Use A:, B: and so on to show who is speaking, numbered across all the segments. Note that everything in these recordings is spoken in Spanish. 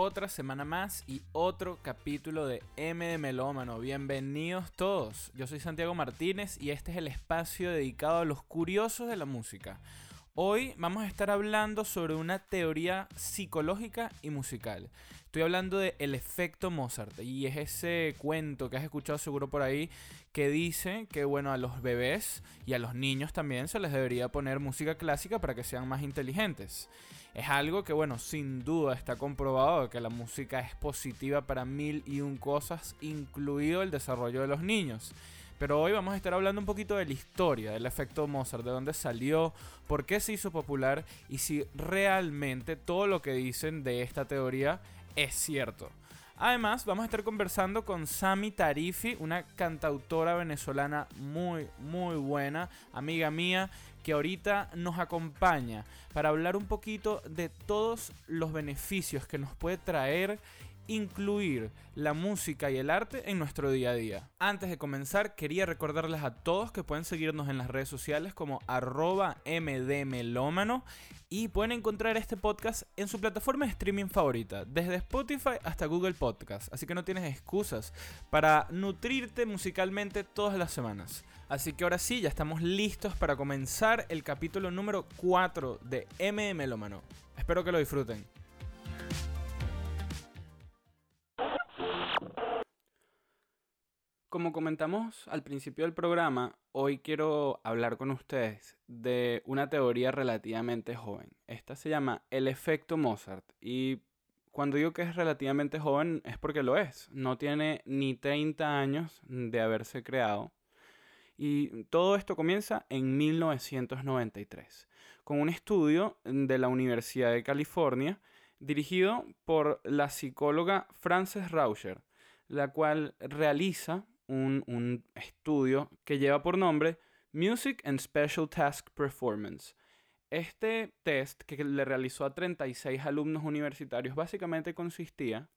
A: otra semana más y otro capítulo de M de Melómano. Bienvenidos todos. Yo soy Santiago Martínez y este es el espacio dedicado a los curiosos de la música. Hoy vamos a estar hablando sobre una teoría psicológica y musical. Estoy hablando de el efecto Mozart y es ese cuento que has escuchado seguro por ahí que dice que bueno, a los bebés y a los niños también se les debería poner música clásica para que sean más inteligentes. Es algo que bueno, sin duda está comprobado que la música es positiva para mil y un cosas, incluido el desarrollo de los niños. Pero hoy vamos a estar hablando un poquito de la historia del efecto Mozart, de dónde salió, por qué se hizo popular y si realmente todo lo que dicen de esta teoría es cierto. Además, vamos a estar conversando con Sami Tarifi, una cantautora venezolana muy, muy buena, amiga mía, que ahorita nos acompaña para hablar un poquito de todos los beneficios que nos puede traer incluir la música y el arte en nuestro día a día. Antes de comenzar, quería recordarles a todos que pueden seguirnos en las redes sociales como arroba mdmelómano y pueden encontrar este podcast en su plataforma de streaming favorita, desde Spotify hasta Google Podcast, así que no tienes excusas para nutrirte musicalmente todas las semanas. Así que ahora sí, ya estamos listos para comenzar el capítulo número 4 de M Melómano. Espero que lo disfruten. Como comentamos al principio del programa, hoy quiero hablar con ustedes de una teoría relativamente joven. Esta se llama el efecto Mozart y cuando digo que es relativamente joven es porque lo es. No tiene ni 30 años de haberse creado. Y todo esto comienza en 1993, con un estudio de la Universidad de California dirigido por la psicóloga Frances Rauscher, la cual realiza un, estudio que lleva por nombre Music and Special Task Performance. Este test que le realizó a 36 alumnos universitarios básicamente consistía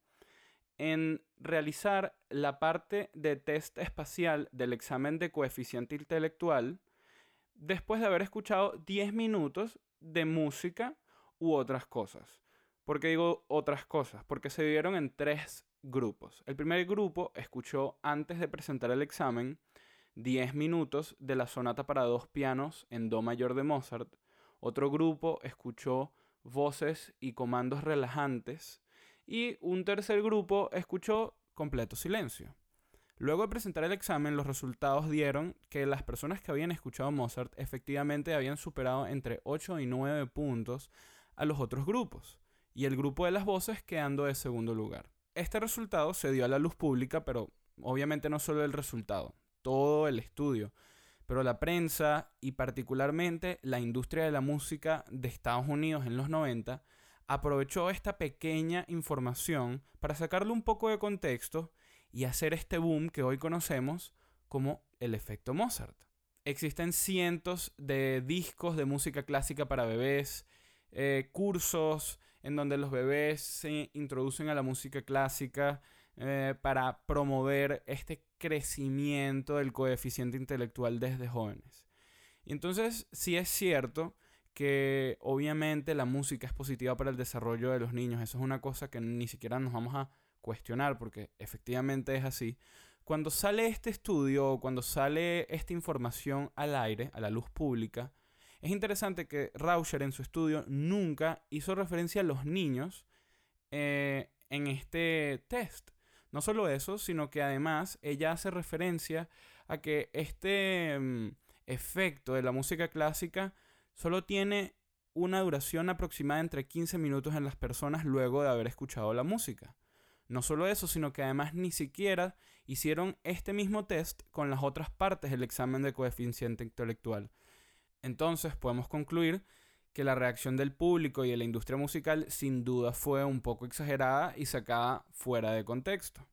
A: en realizar la parte de test espacial del examen de coeficiente intelectual después de haber escuchado 10 minutos de música u otras cosas. ¿Por qué digo otras cosas? Porque se dividieron en tres grupos. El primer grupo escuchó antes de presentar el examen 10 minutos de la sonata para dos pianos en Do mayor de Mozart. Otro grupo escuchó voces y comandos relajantes. Y un tercer grupo escuchó completo silencio. Luego de presentar el examen, los resultados dieron que las personas que habían escuchado Mozart efectivamente habían superado entre 8 y 9 puntos a los otros grupos, y el grupo de las voces quedando de segundo lugar. Este resultado se dio a la luz pública, pero obviamente no solo el resultado, todo el estudio, pero la prensa y particularmente la industria de la música de Estados Unidos en los 90 aprovechó esta pequeña información para sacarle un poco de contexto y hacer este boom que hoy conocemos como el efecto Mozart. Existen cientos de discos de música clásica para bebés, eh, cursos en donde los bebés se introducen a la música clásica eh, para promover este crecimiento del coeficiente intelectual desde jóvenes. Y entonces sí es cierto que obviamente la música es positiva para el desarrollo de los niños. Eso es una cosa que ni siquiera nos vamos a cuestionar porque efectivamente es así. Cuando sale este estudio cuando sale esta información al aire, a la luz pública, es interesante que Rauscher en su estudio nunca hizo referencia a los niños eh, en este test. No solo eso, sino que además ella hace referencia a que este mm, efecto de la música clásica solo tiene una duración aproximada entre 15 minutos en las personas luego de haber escuchado la música. No solo eso, sino que además ni siquiera hicieron este mismo test con las otras partes del examen de coeficiente intelectual. Entonces podemos concluir que la reacción del público y de la industria musical sin duda fue un poco exagerada y sacada fuera de contexto.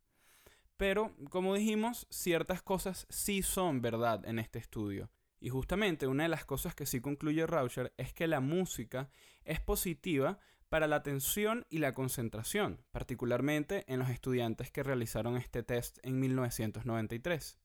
A: Pero, como dijimos, ciertas cosas sí son verdad en este estudio. Y justamente una de las cosas que sí concluye Rauscher es que la música es positiva para la atención y la concentración, particularmente en los estudiantes que realizaron este test en 1993.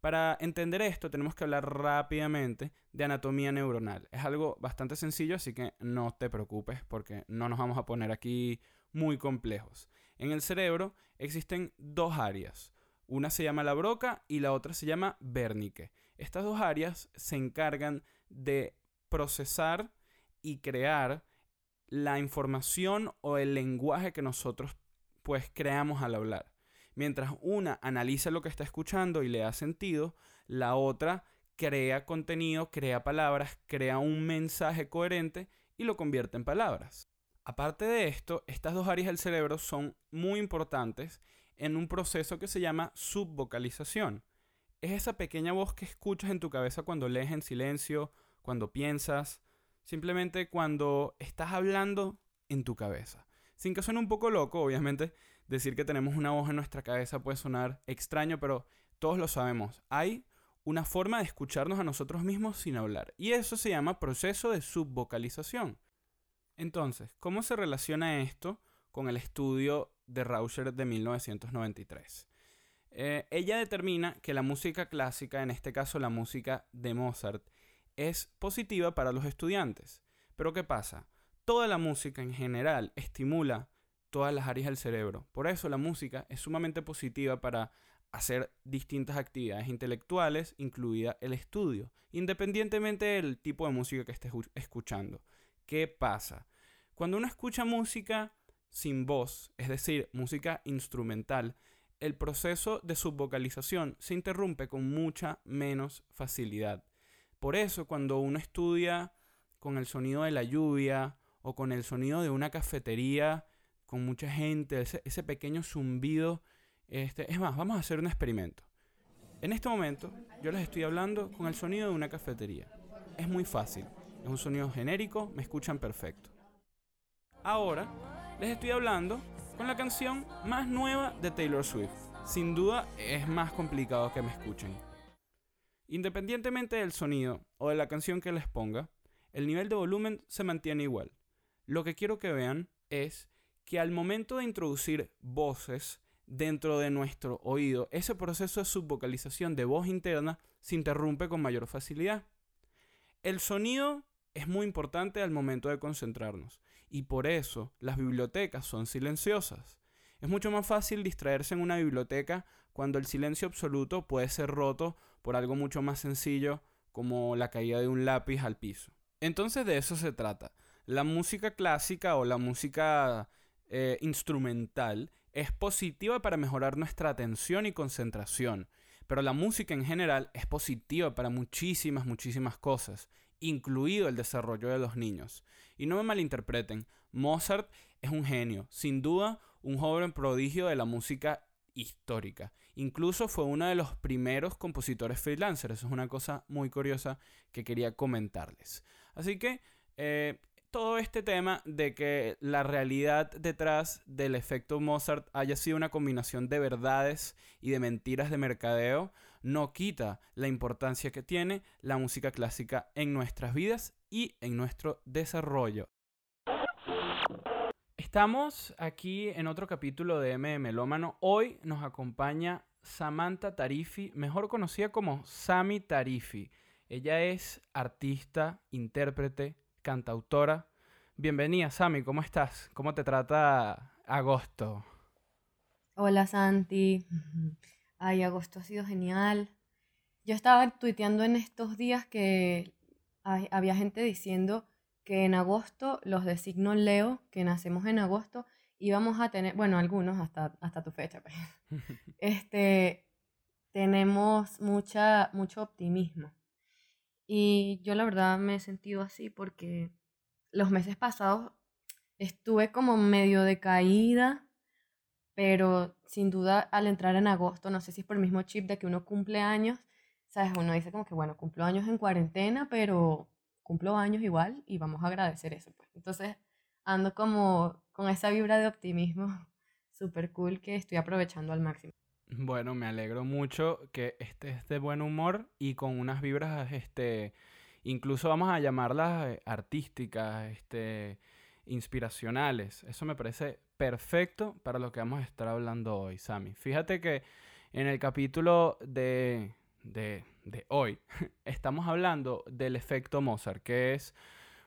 A: Para entender esto tenemos que hablar rápidamente de anatomía neuronal. Es algo bastante sencillo, así que no te preocupes porque no nos vamos a poner aquí muy complejos. En el cerebro existen dos áreas. Una se llama la broca y la otra se llama Wernicke. Estas dos áreas se encargan de procesar y crear la información o el lenguaje que nosotros pues creamos al hablar. Mientras una analiza lo que está escuchando y le da sentido, la otra crea contenido, crea palabras, crea un mensaje coherente y lo convierte en palabras. Aparte de esto, estas dos áreas del cerebro son muy importantes en un proceso que se llama subvocalización. Es esa pequeña voz que escuchas en tu cabeza cuando lees en silencio, cuando piensas, simplemente cuando estás hablando en tu cabeza. Sin que suene un poco loco, obviamente, decir que tenemos una voz en nuestra cabeza puede sonar extraño, pero todos lo sabemos. Hay una forma de escucharnos a nosotros mismos sin hablar. Y eso se llama proceso de subvocalización. Entonces, ¿cómo se relaciona esto con el estudio de Rauscher de 1993? Eh, ella determina que la música clásica, en este caso la música de Mozart, es positiva para los estudiantes. Pero ¿qué pasa? Toda la música en general estimula todas las áreas del cerebro. Por eso la música es sumamente positiva para hacer distintas actividades intelectuales, incluida el estudio, independientemente del tipo de música que estés escuchando. ¿Qué pasa? Cuando uno escucha música sin voz, es decir, música instrumental, el proceso de subvocalización se interrumpe con mucha menos facilidad. Por eso cuando uno estudia con el sonido de la lluvia o con el sonido de una cafetería con mucha gente, ese, pequeño zumbido, este, es más, vamos a hacer un experimento. En este momento yo les estoy hablando con el sonido de una cafetería. Es muy fácil, es un sonido genérico, me escuchan perfecto. Ahora les estoy hablando con la canción más nueva de Taylor Swift. Sin duda es más complicado que me escuchen. Independientemente del sonido o de la canción que les ponga, el nivel de volumen se mantiene igual. Lo que quiero que vean es que al momento de introducir voces dentro de nuestro oído, ese proceso de subvocalización de voz interna se interrumpe con mayor facilidad. El sonido es muy importante al momento de concentrarnos y por eso las bibliotecas son silenciosas. Es mucho más fácil distraerse en una biblioteca cuando el silencio absoluto puede ser roto por algo mucho más sencillo como la caída de un lápiz al piso. Entonces de eso se trata. La música clásica o la música eh, instrumental es positiva para mejorar nuestra atención y concentración, pero la música en general es positiva para muchísimas, muchísimas cosas, incluido el desarrollo de los niños. Y no me malinterpreten, Mozart es un genio, sin duda un joven prodigio de la música histórica. Incluso fue uno de los primeros compositores freelancers. Eso es una cosa muy curiosa que quería comentarles. Así que eh, todo este tema de que la realidad detrás del efecto Mozart haya sido una combinación de verdades y de mentiras de mercadeo no quita la importancia que tiene la música clásica en nuestras vidas y en nuestro desarrollo. Estamos aquí en otro capítulo de M Melómano. Hoy nos acompaña Samantha Tarifi, mejor conocida como Sami Tarifi. Ella es artista, intérprete, cantautora. Bienvenida, Sami, ¿cómo estás? ¿Cómo te trata agosto?
B: Hola, Santi. Ay, agosto ha sido genial. Yo estaba tuiteando en estos días que había gente diciendo que en agosto los de signo Leo, que nacemos en agosto, íbamos a tener, bueno, algunos hasta, hasta tu fecha, pues, este, tenemos mucha, mucho optimismo. Y yo la verdad me he sentido así porque los meses pasados estuve como medio decaída, pero sin duda al entrar en agosto, no sé si es por el mismo chip de que uno cumple años, sabes, uno dice como que bueno, cumplo años en cuarentena, pero cumplo años igual y vamos a agradecer eso. Pues. Entonces ando como con esa vibra de optimismo súper cool que estoy aprovechando al máximo.
A: Bueno, me alegro mucho que estés de buen humor y con unas vibras, este, incluso vamos a llamarlas eh, artísticas, este, inspiracionales. Eso me parece perfecto para lo que vamos a estar hablando hoy, Sami. Fíjate que en el capítulo de de, hoy, estamos hablando del efecto Mozart, que es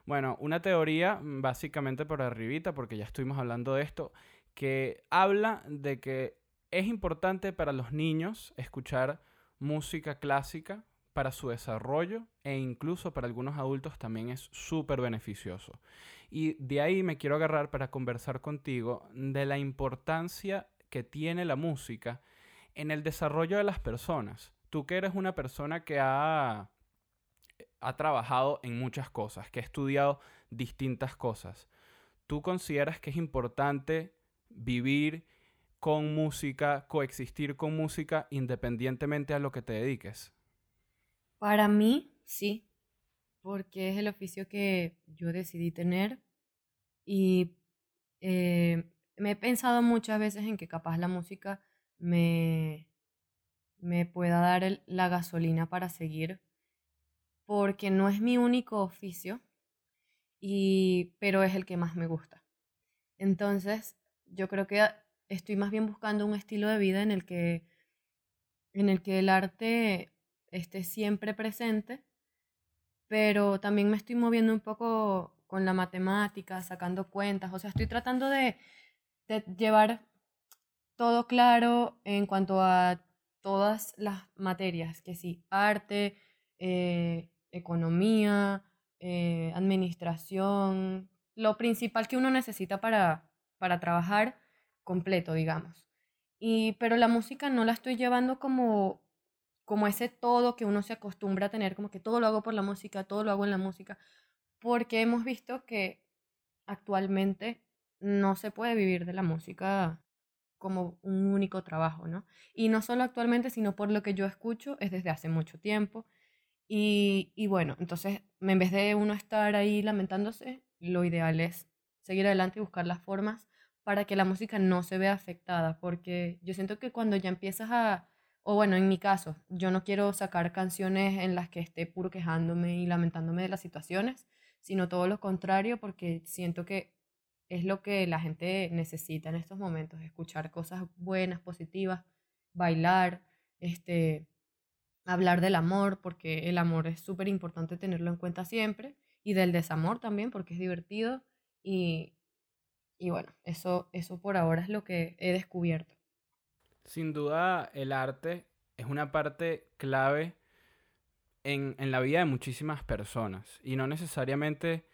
A: Bueno, una teoría, mm, básicamente por arribita, porque ya estuvimos hablando de esto, que habla de que es importante para los niños escuchar música clásica para su desarrollo e incluso para algunos adultos también es súper beneficioso. Y de ahí me quiero agarrar para conversar contigo de la importancia que tiene la música en el desarrollo de las personas. Tú que eres una persona que ha, ha trabajado en muchas cosas, que ha estudiado distintas cosas, ¿tú consideras que es importante vivir con música, coexistir con música independientemente a lo que te dediques?
B: Para mí, sí, porque es el oficio que yo decidí tener y eh, me he pensado muchas veces en que capaz la música me, me pueda dar la gasolina para seguir, porque no es mi único oficio, y, pero es el que más me gusta. Entonces, yo creo que estoy más bien buscando un estilo de vida en el que, en el, que el arte esté siempre presente, pero también me estoy moviendo un poco con la matemática, sacando cuentas, o sea, estoy tratando de, llevar todo claro en cuanto a todas las materias, que sí, arte, eh, economía, eh, administración, lo principal que uno necesita para, para trabajar completo, digamos. Y, pero la música no la estoy llevando como como ese todo que uno se acostumbra a tener, como que todo lo hago por la música, todo lo hago en la música, porque hemos visto que actualmente no se puede vivir de la música como un único trabajo, ¿no? Y no solo actualmente, sino por lo que yo escucho, es desde hace mucho tiempo. Y, y bueno, entonces, en vez de uno estar ahí lamentándose, lo ideal es seguir adelante y buscar las formas para que la música no se vea afectada, porque yo siento que cuando ya empiezas a o bueno, en mi caso, yo no quiero sacar canciones en las que esté puro quejándome y lamentándome de las situaciones, sino todo lo contrario, porque siento que es lo que la gente necesita en estos momentos, escuchar cosas buenas, positivas, bailar, este, hablar del amor, porque el amor es súper importante tenerlo en cuenta siempre, y del desamor también, porque es divertido, y, y bueno, eso, eso por ahora es lo que he descubierto.
A: Sin duda, el arte es una parte clave en, la vida de muchísimas personas y no necesariamente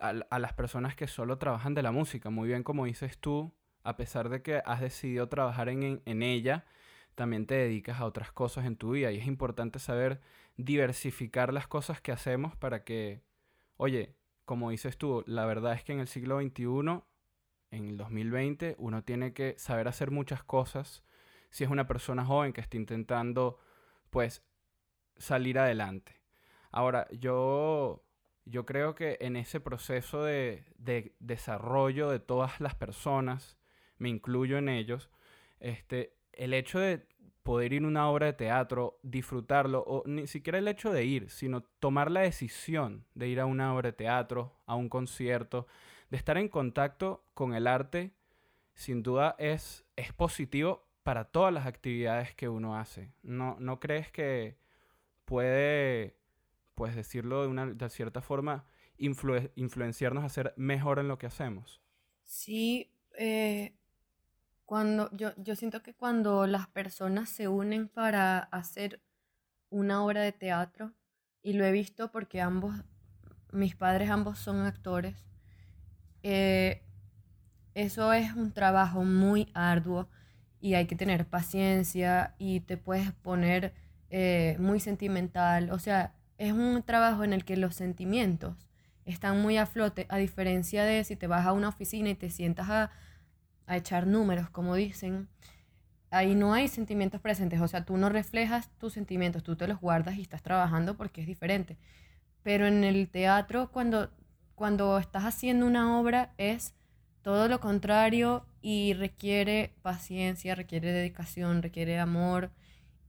A: a, las personas que solo trabajan de la música. Muy bien, como dices tú, a pesar de que has decidido trabajar en, en ella, también te dedicas a otras cosas en tu vida y es importante saber diversificar las cosas que hacemos para que, oye, como dices tú, la verdad es que en el siglo XXI, en el 2020, uno tiene que saber hacer muchas cosas si es una persona joven que está intentando, pues, salir adelante. Ahora, yo, yo creo que en ese proceso de, de desarrollo de todas las personas, me incluyo en ellos, este, el hecho de poder ir a una obra de teatro, disfrutarlo, o ni siquiera el hecho de ir, sino tomar la decisión de ir a una obra de teatro, a un concierto, de estar en contacto con el arte, sin duda es, es positivo para todas las actividades que uno hace. ¿No, no crees que puede, pues decirlo de, una, de cierta forma, influenciarnos a ser mejor en lo que hacemos?
B: Sí, eh, cuando yo, yo siento que cuando las personas se unen para hacer una obra de teatro, y lo he visto porque ambos, mis padres ambos son actores, eh, eso es un trabajo muy arduo y hay que tener paciencia y te puedes poner eh, muy sentimental. O sea, es un trabajo en el que los sentimientos están muy a flote, a diferencia de si te vas a una oficina y te sientas a, a echar números, como dicen. Ahí no hay sentimientos presentes, o sea, tú no reflejas tus sentimientos, tú te los guardas y estás trabajando porque es diferente. Pero en el teatro, cuando, cuando estás haciendo una obra, es todo lo contrario y requiere paciencia, requiere dedicación, requiere amor.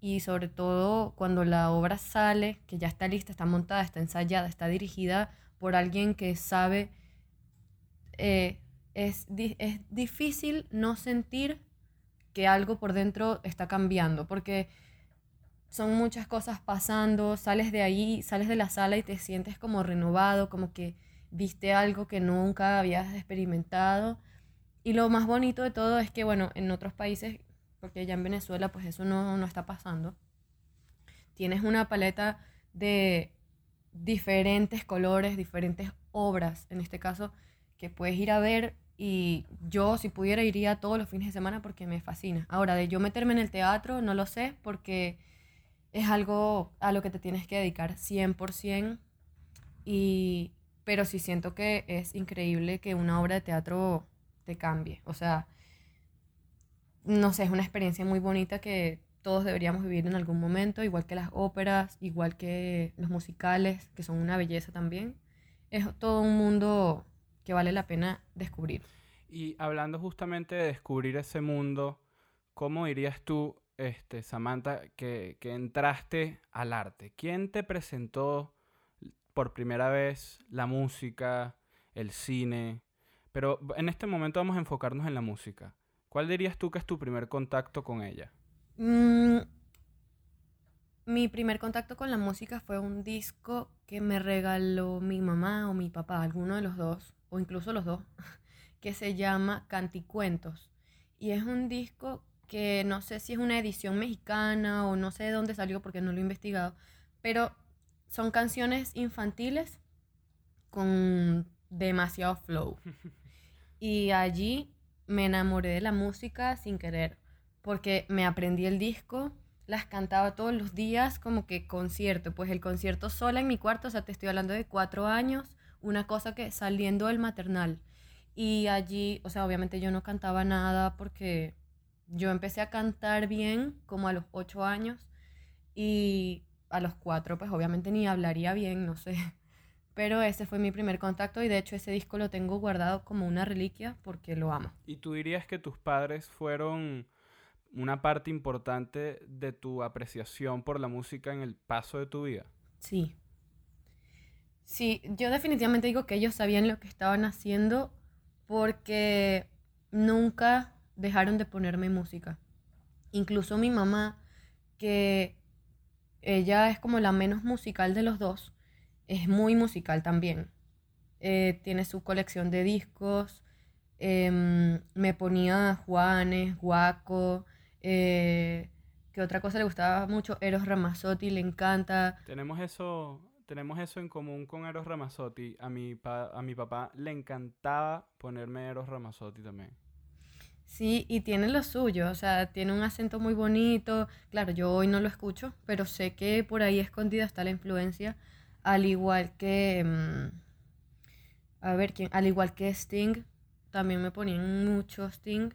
B: Y sobre todo cuando la obra sale, que ya está lista, está montada, está ensayada, está dirigida por alguien que sabe, eh, es, es difícil no sentir que algo por dentro está cambiando, porque son muchas cosas pasando, sales de ahí, sales de la sala y te sientes como renovado, como que viste algo que nunca habías experimentado. Y lo más bonito de todo es que, bueno, en otros países, porque ya en Venezuela pues eso no, no está pasando, tienes una paleta de diferentes colores, diferentes obras, en este caso, que puedes ir a ver y yo si pudiera iría todos los fines de semana porque me fascina. Ahora, de yo meterme en el teatro, no lo sé porque es algo a lo que te tienes que dedicar 100%, y, pero sí siento que es increíble que una obra de teatro te cambie. O sea, no sé, es una experiencia muy bonita que todos deberíamos vivir en algún momento, igual que las óperas, igual que los musicales, que son una belleza también. Es todo un mundo que vale la pena descubrir.
A: Y hablando justamente de descubrir ese mundo, ¿cómo dirías tú, este, Samantha, que, que entraste al arte? ¿Quién te presentó por primera vez la música, el cine? Pero en este momento vamos a enfocarnos en la música. ¿Cuál dirías tú que es tu primer contacto con ella?
B: Mm, mi primer contacto con la música fue un disco que me regaló mi mamá o mi papá, alguno de los dos, o incluso los dos, que se llama Canticuentos. Y es un disco que no sé si es una edición mexicana o no sé de dónde salió porque no lo he investigado, pero son canciones infantiles con demasiado flow. Y allí me enamoré de la música sin querer, porque me aprendí el disco, las cantaba todos los días como que concierto, pues el concierto sola en mi cuarto, o sea, te estoy hablando de cuatro años, una cosa que saliendo del maternal. Y allí, o sea, obviamente yo no cantaba nada porque yo empecé a cantar bien como a los ocho años y a los cuatro pues obviamente ni hablaría bien, no sé. Pero ese fue mi primer contacto y de hecho ese disco lo tengo guardado como una reliquia porque lo amo.
A: ¿Y tú dirías que tus padres fueron una parte importante de tu apreciación por la música en el paso de tu vida?
B: Sí, Sí, yo definitivamente digo que ellos sabían lo que estaban haciendo porque nunca dejaron de ponerme música. Incluso mi mamá, que ella es como la menos musical de los dos, es muy musical también. Eh, tiene su colección de discos, em, me ponía Juanes, Guaco, eh, que otra cosa le gustaba mucho, Eros Ramazzotti, le encanta.
A: Tenemos eso tenemos eso en común con Eros Ramazzotti. A mi, a mi papá le encantaba ponerme Eros Ramazzotti también.
B: Sí, y tiene lo suyo, o sea, tiene un acento muy bonito. Claro, yo hoy no lo escucho, pero sé que por ahí escondida está la influencia, al igual que... Mm, a ver, ¿quién? Al igual que Sting, también me ponían mucho Sting.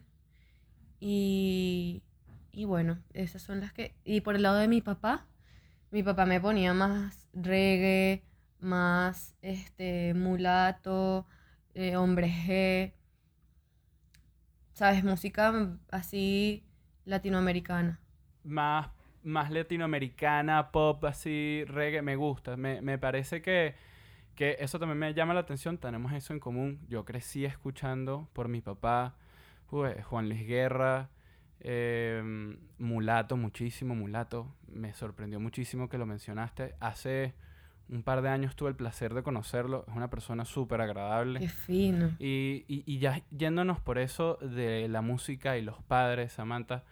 B: Y, y bueno, esas son las que... Y por el lado de mi papá, mi papá me ponía más reggae, más este mulato, eh, hombre G, ¿sabes? Música así latinoamericana.
A: Más, más latinoamericana, pop, así, reggae, me gusta. Me, parece que, que eso también me llama la atención, tenemos eso en común. Yo crecí escuchando por mi papá, Juan Luis Guerra, Em, mulato, muchísimo Mulato. Me sorprendió muchísimo que lo mencionaste. Hace un par de años tuve el placer de conocerlo. Es una persona súper agradable.
B: Qué fino.
A: Y, y, ya yéndonos por eso de la música y los padres, Samantha,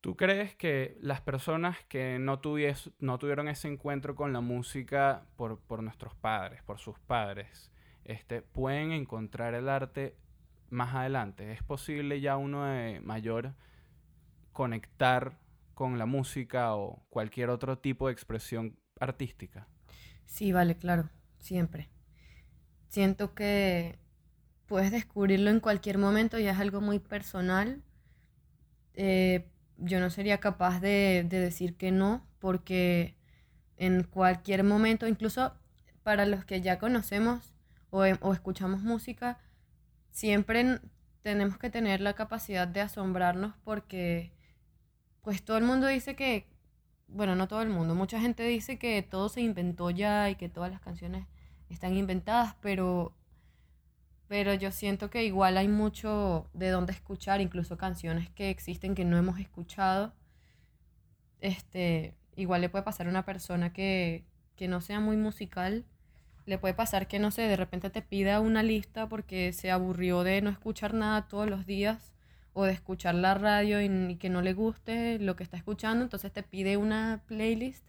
A: ¿tú crees que las personas que no, tuvies, no tuvieron ese encuentro con la música por, por nuestros padres, por sus padres, este, pueden encontrar el arte más adelante? ¿Es posible ya uno de mayor conectar con la música o cualquier otro tipo de expresión artística?
B: Sí, vale, claro, siempre. Siento que puedes descubrirlo en cualquier momento y es algo muy personal. Eh, yo no sería capaz de, decir que no, porque en cualquier momento, incluso para los que ya conocemos o, o escuchamos música, siempre tenemos que tener la capacidad de asombrarnos porque pues todo el mundo dice que, bueno, no todo el mundo, mucha gente dice que todo se inventó ya y que todas las canciones están inventadas, pero, pero yo siento que igual hay mucho de dónde escuchar, incluso canciones que existen que no hemos escuchado. Este, igual le puede pasar a una persona que, que no sea muy musical le puede pasar que, no sé, de repente te pida una lista porque se aburrió de no escuchar nada todos los días o de escuchar la radio y, que no le guste lo que está escuchando, entonces te pide una playlist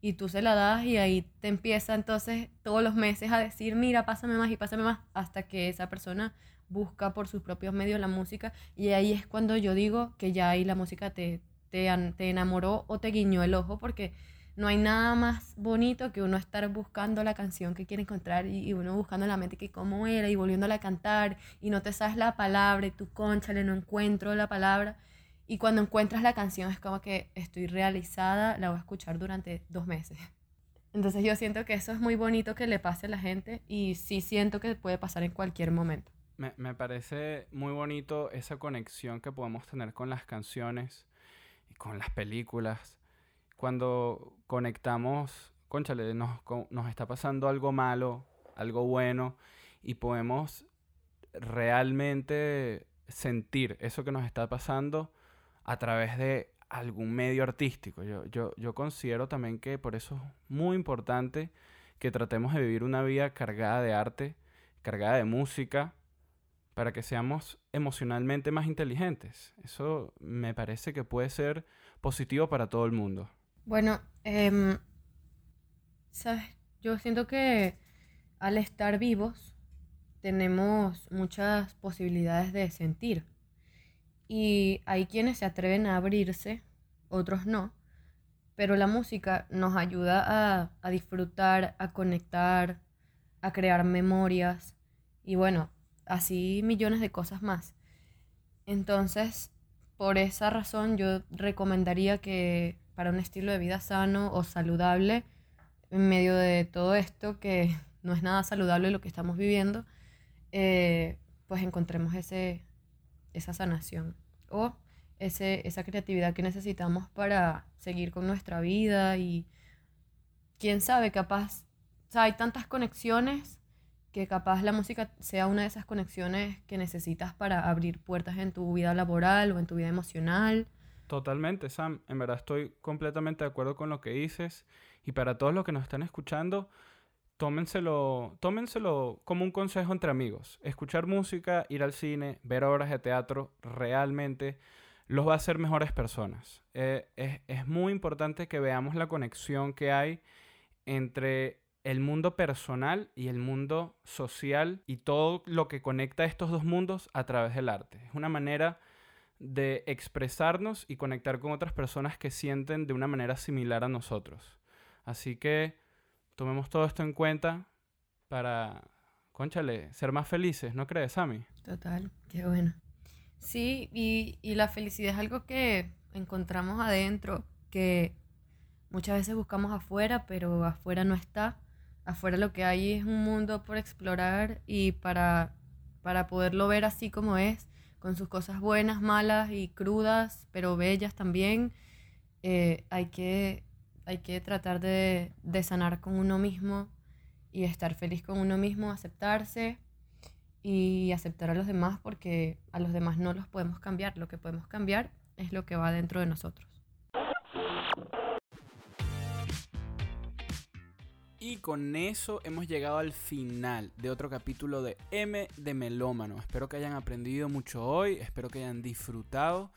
B: y tú se la das y ahí te empieza entonces todos los meses a decir, mira, pásame más y pásame más, hasta que esa persona busca por sus propios medios la música y ahí es cuando yo digo que ya ahí la música te, te, te enamoró o te guiñó el ojo porque no hay nada más bonito que uno estar buscando la canción que quiere encontrar y, uno buscando la mente que cómo era y volviéndola a cantar y no te sabes la palabra y tú conchale, no encuentro la palabra. Y cuando encuentras la canción es como que estoy realizada, la voy a escuchar durante dos meses. Entonces yo siento que eso es muy bonito que le pase a la gente y sí siento que puede pasar en cualquier momento.
A: Me, me parece muy bonito esa conexión que podemos tener con las canciones y con las películas cuando conectamos, conchale, nos, nos está pasando algo malo, algo bueno, y podemos realmente sentir eso que nos está pasando a través de algún medio artístico. Yo, yo, yo considero también que por eso es muy importante que tratemos de vivir una vida cargada de arte, cargada de música, para que seamos emocionalmente más inteligentes. Eso me parece que puede ser positivo para todo el mundo.
B: Bueno, em, sabes, yo siento que al estar vivos tenemos muchas posibilidades de sentir. Y hay quienes se atreven a abrirse, otros no. Pero la música nos ayuda a, a disfrutar, a conectar, a crear memorias y bueno, así millones de cosas más. Entonces, por esa razón yo recomendaría que para un estilo de vida sano o saludable en medio de todo esto que no es nada saludable lo que estamos viviendo, eh, pues encontremos ese, esa sanación o ese, esa creatividad que necesitamos para seguir con nuestra vida y quién sabe, capaz, hay tantas conexiones que capaz la música sea una de esas conexiones que necesitas para abrir puertas en tu vida laboral o en tu vida emocional
A: Totalmente, Sam. En verdad estoy completamente de acuerdo con lo que dices. Y para todos los que nos están escuchando, tómenselo, tómenselo como un consejo entre amigos. Escuchar música, ir al cine, ver obras de teatro, realmente los va a hacer mejores personas. Eh, es, es muy importante que veamos la conexión que hay entre el mundo personal y el mundo social y todo lo que conecta estos dos mundos a través del arte. Es una manera de expresarnos y conectar con otras personas que sienten de una manera similar a nosotros. Así que tomemos todo esto en cuenta para, conchale, ser más felices, ¿no crees, Sammy?
B: Total, qué bueno. Sí, y, y la felicidad es algo que encontramos adentro, que muchas veces buscamos afuera, pero afuera no está. Afuera lo que hay es un mundo por explorar y para, para poderlo ver así como es, con sus cosas buenas, malas y crudas, pero bellas también. Eh, hay, que, hay que tratar de, de sanar con uno mismo y estar feliz con uno mismo, aceptarse y aceptar a los demás porque a los demás no los podemos cambiar. Lo que podemos cambiar es lo que va dentro de nosotros.
A: Y con eso hemos llegado al final de otro capítulo de M de Melómano. Espero que hayan aprendido mucho hoy, espero que hayan disfrutado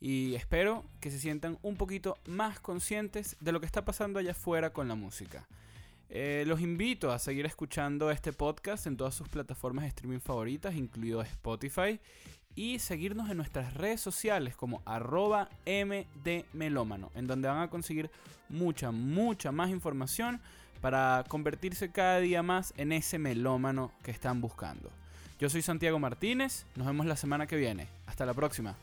A: y espero que se sientan un poquito más conscientes de lo que está pasando allá afuera con la música. Eh, los invito a seguir escuchando este podcast en todas sus plataformas de streaming favoritas, incluido Spotify, y seguirnos en nuestras redes sociales como arroba mdmelómano, en donde van a conseguir mucha, mucha más información para convertirse cada día más en ese melómano que están buscando. Yo soy Santiago Martínez, nos vemos la semana que viene. Hasta la próxima.